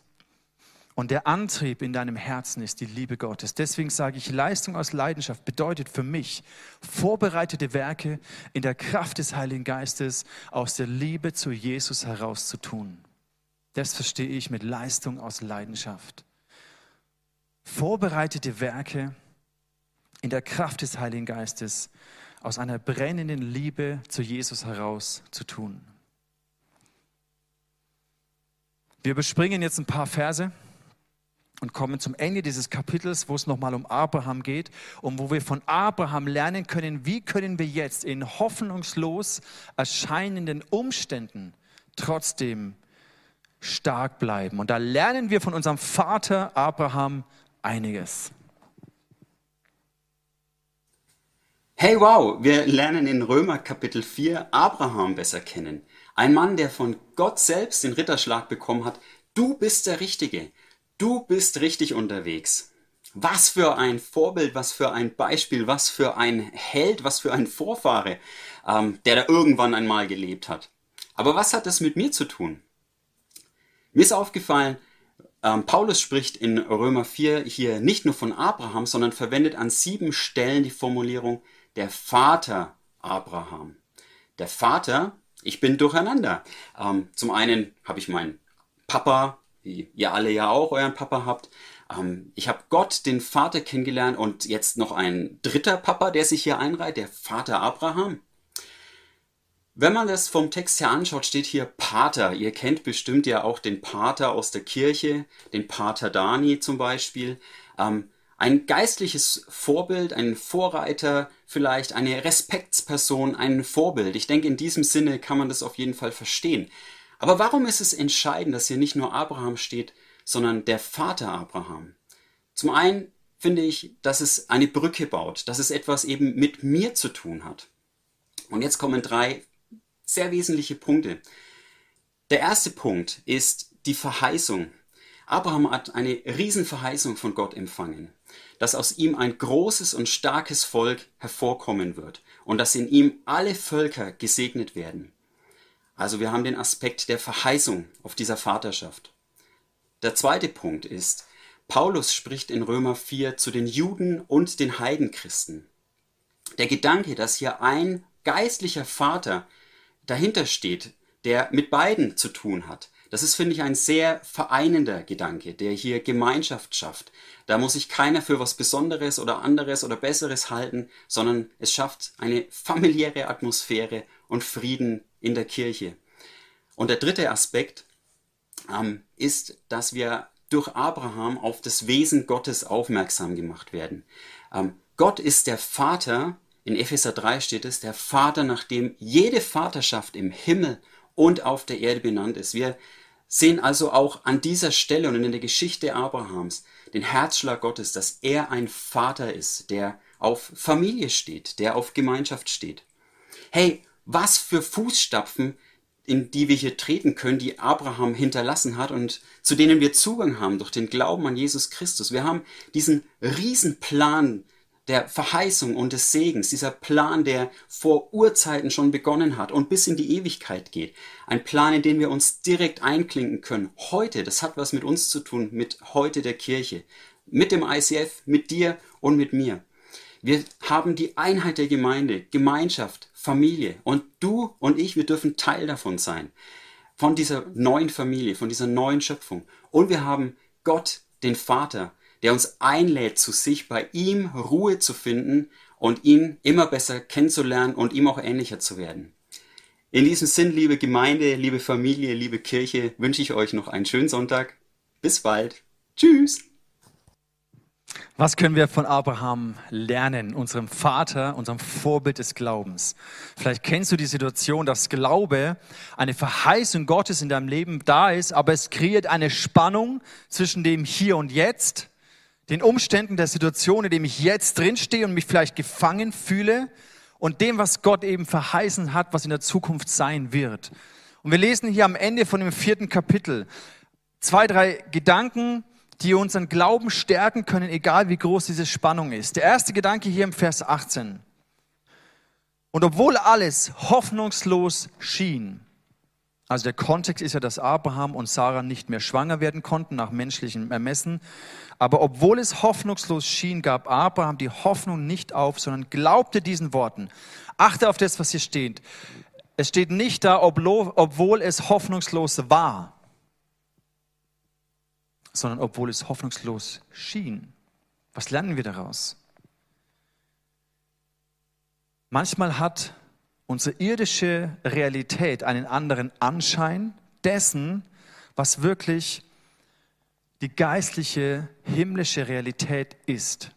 Und der Antrieb in deinem Herzen ist die Liebe Gottes. Deswegen sage ich, Leistung aus Leidenschaft bedeutet für mich vorbereitete Werke in der Kraft des Heiligen Geistes aus der Liebe zu Jesus heraus zu tun. Das verstehe ich mit Leistung aus Leidenschaft vorbereitete Werke in der Kraft des Heiligen Geistes aus einer brennenden Liebe zu Jesus heraus zu tun. Wir überspringen jetzt ein paar Verse und kommen zum Ende dieses Kapitels, wo es nochmal um Abraham geht und wo wir von Abraham lernen können, wie können wir jetzt in hoffnungslos erscheinenden Umständen trotzdem stark bleiben. Und da lernen wir von unserem Vater Abraham einiges. Hey wow, wir lernen in Römer Kapitel 4 Abraham besser kennen. Ein Mann, der von Gott selbst den Ritterschlag bekommen hat. Du bist der Richtige. Du bist richtig unterwegs. Was für ein Vorbild, was für ein Beispiel, was für ein Held, was für ein Vorfahre, ähm, der da irgendwann einmal gelebt hat. Aber was hat das mit mir zu tun? Mir ist aufgefallen, ähm, Paulus spricht in Römer 4 hier nicht nur von Abraham, sondern verwendet an sieben Stellen die Formulierung der Vater Abraham. Der Vater, ich bin durcheinander. Ähm, zum einen habe ich meinen Papa, wie ihr alle ja auch euren Papa habt. Ähm, ich habe Gott, den Vater, kennengelernt und jetzt noch ein dritter Papa, der sich hier einreiht, der Vater Abraham. Wenn man das vom Text her anschaut, steht hier Pater. Ihr kennt bestimmt ja auch den Pater aus der Kirche, den Pater Dani zum Beispiel. Ähm, ein geistliches Vorbild, ein Vorreiter, vielleicht eine Respektsperson, ein Vorbild. Ich denke, in diesem Sinne kann man das auf jeden Fall verstehen. Aber warum ist es entscheidend, dass hier nicht nur Abraham steht, sondern der Vater Abraham? Zum einen finde ich, dass es eine Brücke baut, dass es etwas eben mit mir zu tun hat. Und jetzt kommen drei sehr wesentliche Punkte. Der erste Punkt ist die Verheißung. Abraham hat eine Riesenverheißung von Gott empfangen dass aus ihm ein großes und starkes Volk hervorkommen wird und dass in ihm alle Völker gesegnet werden. Also wir haben den Aspekt der Verheißung auf dieser Vaterschaft. Der zweite Punkt ist, Paulus spricht in Römer 4 zu den Juden und den Heidenchristen. Der Gedanke, dass hier ein geistlicher Vater dahinter steht, der mit beiden zu tun hat, das ist, finde ich, ein sehr vereinender Gedanke, der hier Gemeinschaft schafft. Da muss sich keiner für was Besonderes oder anderes oder Besseres halten, sondern es schafft eine familiäre Atmosphäre und Frieden in der Kirche. Und der dritte Aspekt ähm, ist, dass wir durch Abraham auf das Wesen Gottes aufmerksam gemacht werden. Ähm, Gott ist der Vater, in Epheser 3 steht es, der Vater, nach dem jede Vaterschaft im Himmel und auf der Erde benannt ist. Wir sehen also auch an dieser Stelle und in der Geschichte Abrahams den Herzschlag Gottes, dass er ein Vater ist, der auf Familie steht, der auf Gemeinschaft steht. Hey, was für Fußstapfen, in die wir hier treten können, die Abraham hinterlassen hat und zu denen wir Zugang haben durch den Glauben an Jesus Christus. Wir haben diesen Riesenplan der Verheißung und des Segens, dieser Plan, der vor Urzeiten schon begonnen hat und bis in die Ewigkeit geht. Ein Plan, in den wir uns direkt einklinken können. Heute, das hat was mit uns zu tun, mit heute der Kirche, mit dem ICF, mit dir und mit mir. Wir haben die Einheit der Gemeinde, Gemeinschaft, Familie und du und ich, wir dürfen Teil davon sein. Von dieser neuen Familie, von dieser neuen Schöpfung. Und wir haben Gott, den Vater, der uns einlädt, zu sich bei ihm Ruhe zu finden und ihn immer besser kennenzulernen und ihm auch ähnlicher zu werden. In diesem Sinn, liebe Gemeinde, liebe Familie, liebe Kirche, wünsche ich euch noch einen schönen Sonntag. Bis bald. Tschüss. Was können wir von Abraham lernen, unserem Vater, unserem Vorbild des Glaubens? Vielleicht kennst du die Situation, dass Glaube, eine Verheißung Gottes in deinem Leben da ist, aber es kreiert eine Spannung zwischen dem Hier und Jetzt den Umständen der Situation, in dem ich jetzt drinstehe und mich vielleicht gefangen fühle und dem, was Gott eben verheißen hat, was in der Zukunft sein wird. Und wir lesen hier am Ende von dem vierten Kapitel zwei, drei Gedanken, die unseren Glauben stärken können, egal wie groß diese Spannung ist. Der erste Gedanke hier im Vers 18. Und obwohl alles hoffnungslos schien, also der Kontext ist ja, dass Abraham und Sarah nicht mehr schwanger werden konnten nach menschlichem Ermessen. Aber obwohl es hoffnungslos schien, gab Abraham die Hoffnung nicht auf, sondern glaubte diesen Worten. Achte auf das, was hier steht. Es steht nicht da, obwohl es hoffnungslos war, sondern obwohl es hoffnungslos schien. Was lernen wir daraus? Manchmal hat unsere irdische Realität einen anderen Anschein dessen, was wirklich die geistliche, himmlische Realität ist.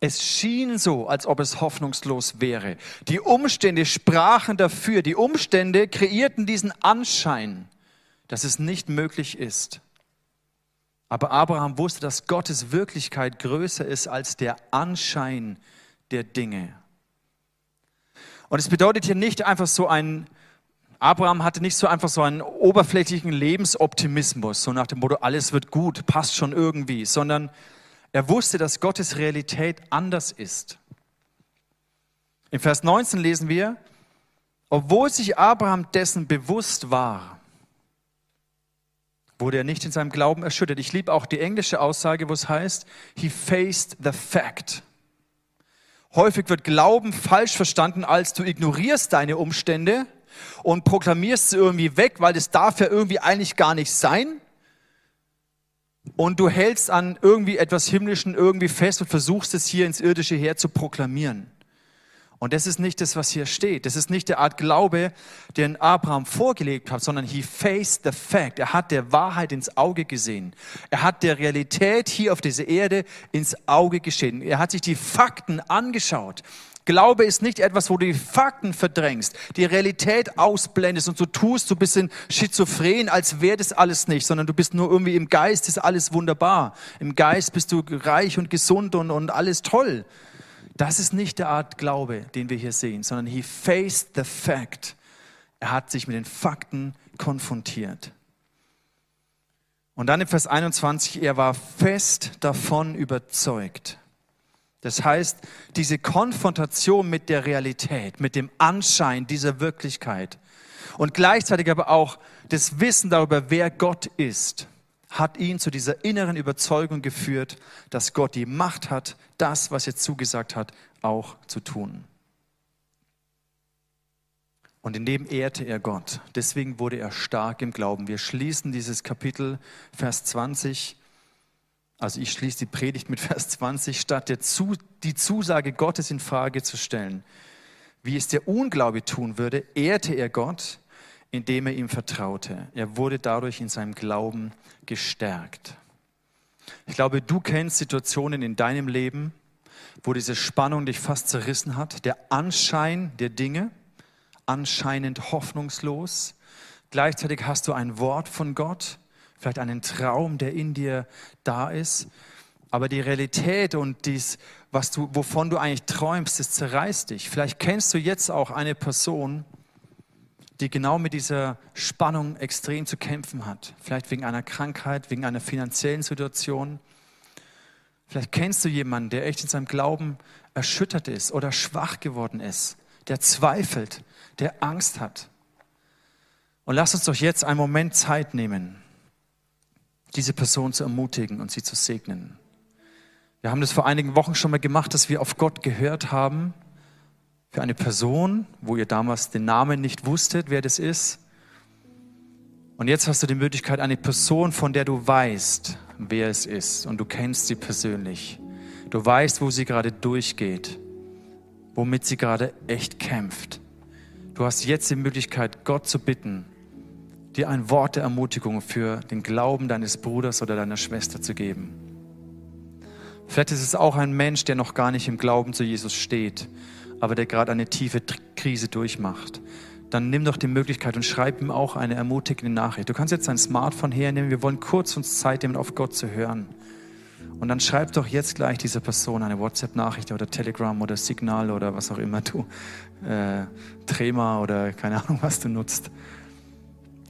Es schien so, als ob es hoffnungslos wäre. Die Umstände sprachen dafür. Die Umstände kreierten diesen Anschein, dass es nicht möglich ist. Aber Abraham wusste, dass Gottes Wirklichkeit größer ist als der Anschein der Dinge. Und es bedeutet hier nicht einfach so ein, Abraham hatte nicht so einfach so einen oberflächlichen Lebensoptimismus, so nach dem Motto, alles wird gut, passt schon irgendwie, sondern er wusste, dass Gottes Realität anders ist. In Vers 19 lesen wir, obwohl sich Abraham dessen bewusst war, wurde er nicht in seinem Glauben erschüttert. Ich liebe auch die englische Aussage, wo es heißt, he faced the fact. Häufig wird Glauben falsch verstanden, als du ignorierst deine Umstände und proklamierst sie irgendwie weg, weil das darf ja irgendwie eigentlich gar nicht sein. und du hältst an irgendwie etwas Himmlischen irgendwie fest und versuchst es hier ins Irdische her zu proklamieren. Und das ist nicht das, was hier steht. Das ist nicht der Art Glaube, den Abraham vorgelegt hat, sondern he faced the fact. Er hat der Wahrheit ins Auge gesehen. Er hat der Realität hier auf dieser Erde ins Auge gesehen. Er hat sich die Fakten angeschaut. Glaube ist nicht etwas, wo du die Fakten verdrängst, die Realität ausblendest und so tust, du bist ein schizophren, als wäre das alles nicht, sondern du bist nur irgendwie im Geist, ist alles wunderbar. Im Geist bist du reich und gesund und, und alles toll. Das ist nicht der Art Glaube, den wir hier sehen, sondern he faced the fact. Er hat sich mit den Fakten konfrontiert. Und dann in Vers 21, er war fest davon überzeugt. Das heißt, diese Konfrontation mit der Realität, mit dem Anschein dieser Wirklichkeit und gleichzeitig aber auch das Wissen darüber, wer Gott ist, hat ihn zu dieser inneren Überzeugung geführt, dass Gott die Macht hat, das, was er zugesagt hat, auch zu tun. Und in dem ehrte er Gott. Deswegen wurde er stark im Glauben. Wir schließen dieses Kapitel, Vers 20 also ich schließe die Predigt mit Vers 20, statt der Zu, die Zusage Gottes in Frage zu stellen, wie es der Unglaube tun würde, ehrte er Gott, indem er ihm vertraute. Er wurde dadurch in seinem Glauben gestärkt. Ich glaube, du kennst Situationen in deinem Leben, wo diese Spannung dich fast zerrissen hat, der Anschein der Dinge, anscheinend hoffnungslos. Gleichzeitig hast du ein Wort von Gott, vielleicht einen Traum, der in dir da ist. Aber die Realität und dies, was du, wovon du eigentlich träumst, das zerreißt dich. Vielleicht kennst du jetzt auch eine Person, die genau mit dieser Spannung extrem zu kämpfen hat. Vielleicht wegen einer Krankheit, wegen einer finanziellen Situation. Vielleicht kennst du jemanden, der echt in seinem Glauben erschüttert ist oder schwach geworden ist, der zweifelt, der Angst hat. Und lass uns doch jetzt einen Moment Zeit nehmen diese Person zu ermutigen und sie zu segnen. Wir haben das vor einigen Wochen schon mal gemacht, dass wir auf Gott gehört haben für eine Person, wo ihr damals den Namen nicht wusstet, wer das ist. Und jetzt hast du die Möglichkeit, eine Person, von der du weißt, wer es ist und du kennst sie persönlich. Du weißt, wo sie gerade durchgeht, womit sie gerade echt kämpft. Du hast jetzt die Möglichkeit, Gott zu bitten, dir ein Wort der Ermutigung für den Glauben deines Bruders oder deiner Schwester zu geben. Vielleicht ist es auch ein Mensch, der noch gar nicht im Glauben zu Jesus steht, aber der gerade eine tiefe Krise durchmacht. Dann nimm doch die Möglichkeit und schreib ihm auch eine ermutigende Nachricht. Du kannst jetzt dein Smartphone hernehmen. Wir wollen kurz uns Zeit nehmen, auf Gott zu hören. Und dann schreib doch jetzt gleich dieser Person eine WhatsApp-Nachricht oder Telegram oder Signal oder was auch immer du, äh, Trema oder keine Ahnung, was du nutzt.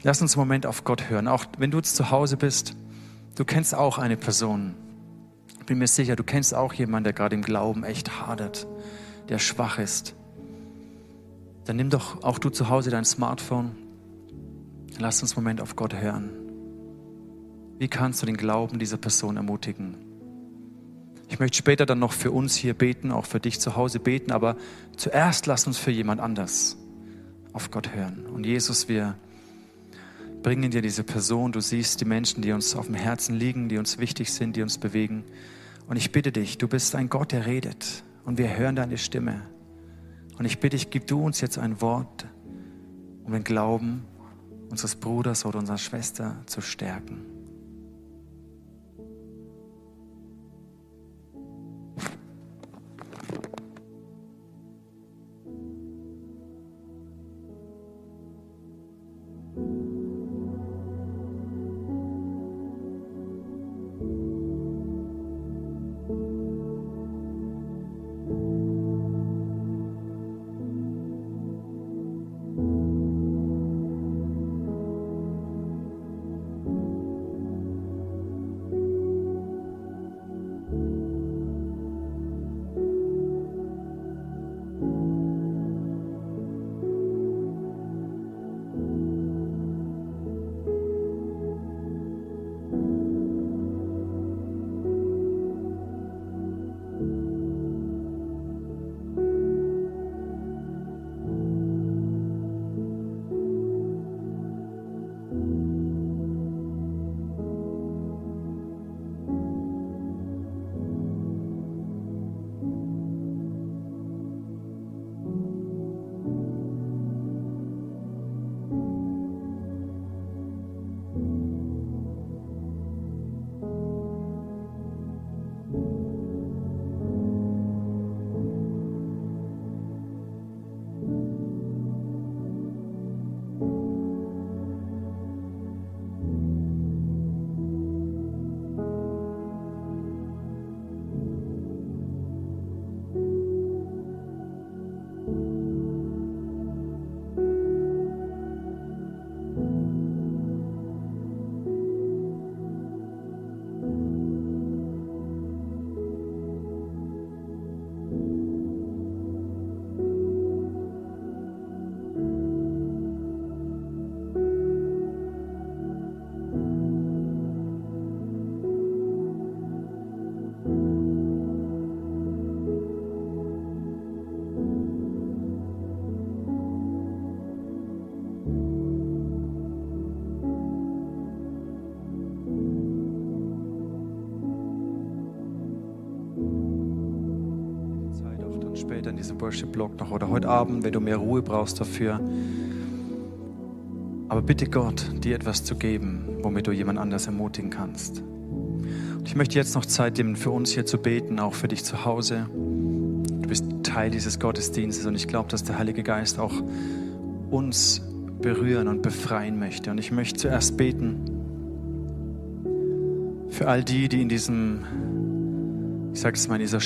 Lass uns einen Moment auf Gott hören. Auch wenn du jetzt zu Hause bist, du kennst auch eine Person. Ich bin mir sicher, du kennst auch jemanden, der gerade im Glauben echt hadert, der schwach ist. Dann nimm doch auch du zu Hause dein Smartphone. Lass uns einen Moment auf Gott hören. Wie kannst du den Glauben dieser Person ermutigen? Ich möchte später dann noch für uns hier beten, auch für dich zu Hause beten, aber zuerst lass uns für jemand anders auf Gott hören. Und Jesus, wir bringen dir diese Person. Du siehst die Menschen, die uns auf dem Herzen liegen, die uns wichtig sind, die uns bewegen. Und ich bitte dich, du bist ein Gott, der redet. Und wir hören deine Stimme. Und ich bitte dich, gib du uns jetzt ein Wort, um den Glauben unseres Bruders oder unserer Schwester zu stärken. Diesem Worship-Blog noch oder heute Abend, wenn du mehr Ruhe brauchst dafür. Aber bitte Gott, dir etwas zu geben, womit du jemand anders ermutigen kannst. Und ich möchte jetzt noch Zeit nehmen, für uns hier zu beten, auch für dich zu Hause. Du bist Teil dieses Gottesdienstes und ich glaube, dass der Heilige Geist auch uns berühren und befreien möchte. Und ich möchte zuerst beten für all die, die in diesem, ich sage es mal, in dieser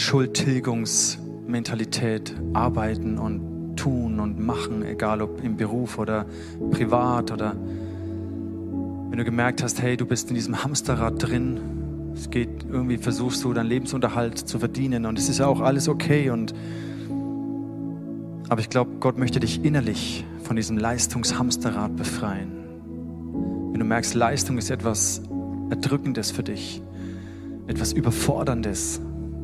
Schuldtilgungsmentalität arbeiten und tun und machen, egal ob im Beruf oder privat oder wenn du gemerkt hast, hey, du bist in diesem Hamsterrad drin, es geht irgendwie, versuchst du deinen Lebensunterhalt zu verdienen und es ist ja auch alles okay und aber ich glaube, Gott möchte dich innerlich von diesem Leistungshamsterrad befreien. Wenn du merkst, Leistung ist etwas Erdrückendes für dich, etwas Überforderndes,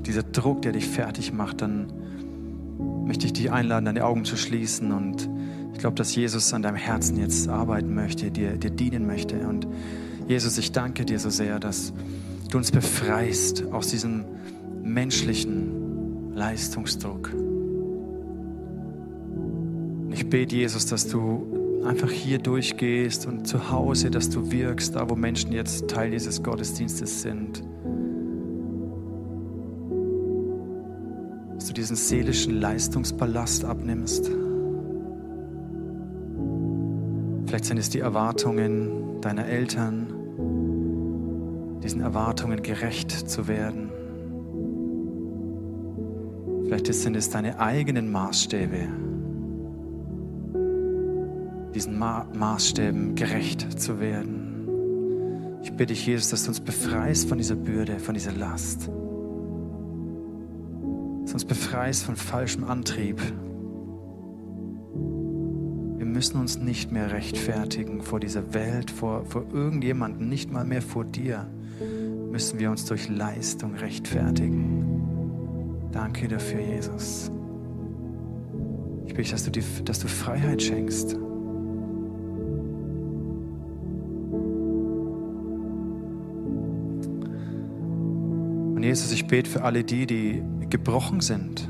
dieser Druck, der dich fertig macht, dann möchte ich dich einladen, deine Augen zu schließen. Und ich glaube, dass Jesus an deinem Herzen jetzt arbeiten möchte, dir, dir dienen möchte. Und Jesus, ich danke dir so sehr, dass du uns befreist aus diesem menschlichen Leistungsdruck. Und ich bete, Jesus, dass du einfach hier durchgehst und zu Hause, dass du wirkst, da wo Menschen jetzt Teil dieses Gottesdienstes sind. Dass du diesen seelischen Leistungsballast abnimmst. Vielleicht sind es die Erwartungen deiner Eltern, diesen Erwartungen gerecht zu werden. Vielleicht sind es deine eigenen Maßstäbe diesen Ma Maßstäben gerecht zu werden. Ich bitte dich, Jesus, dass du uns befreist von dieser Bürde, von dieser Last. Dass uns befreist von falschem Antrieb. Wir müssen uns nicht mehr rechtfertigen vor dieser Welt, vor, vor irgendjemandem, nicht mal mehr vor dir müssen wir uns durch Leistung rechtfertigen. Danke dafür, Jesus. Ich bitte, dass du, die, dass du Freiheit schenkst. Und Jesus, ich bete für alle die, die gebrochen sind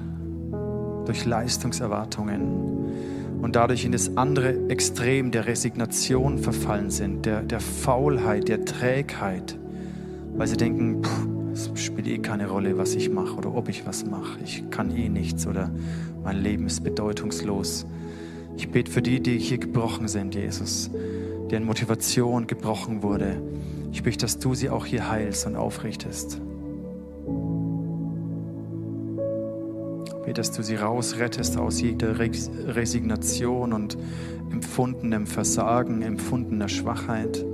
durch Leistungserwartungen und dadurch in das andere Extrem der Resignation verfallen sind, der, der Faulheit, der Trägheit, weil sie denken, es spielt eh keine Rolle, was ich mache oder ob ich was mache. Ich kann eh nichts oder mein Leben ist bedeutungslos. Ich bete für die, die hier gebrochen sind, Jesus, deren Motivation gebrochen wurde. Ich bitte, dass du sie auch hier heilst und aufrichtest. Bete, dass du sie rausrettest aus jeder Resignation und empfundenem Versagen, empfundener Schwachheit.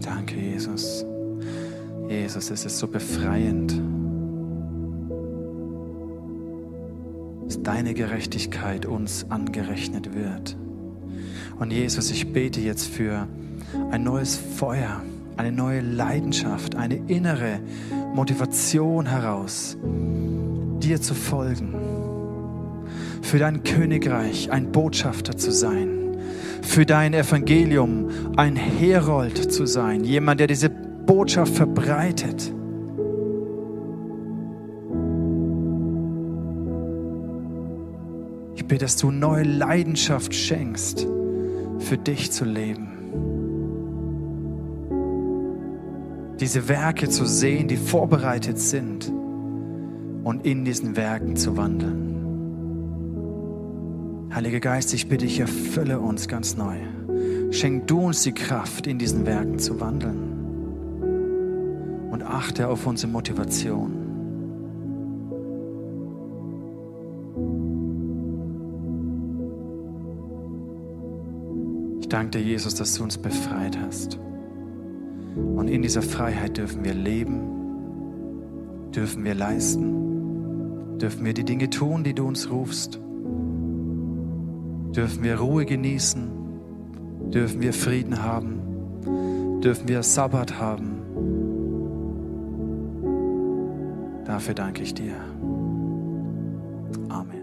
Danke, Jesus. Jesus, es ist so befreiend, dass deine Gerechtigkeit uns angerechnet wird. Und Jesus, ich bete jetzt für ein neues Feuer eine neue Leidenschaft, eine innere Motivation heraus, dir zu folgen, für dein Königreich ein Botschafter zu sein, für dein Evangelium ein Herold zu sein, jemand, der diese Botschaft verbreitet. Ich bitte, dass du neue Leidenschaft schenkst, für dich zu leben. Diese Werke zu sehen, die vorbereitet sind und in diesen Werken zu wandeln. Heiliger Geist, ich bitte dich, erfülle uns ganz neu. Schenk du uns die Kraft, in diesen Werken zu wandeln. Und achte auf unsere Motivation. Ich danke dir, Jesus, dass du uns befreit hast. Und in dieser Freiheit dürfen wir leben, dürfen wir leisten, dürfen wir die Dinge tun, die du uns rufst, dürfen wir Ruhe genießen, dürfen wir Frieden haben, dürfen wir Sabbat haben. Dafür danke ich dir. Amen.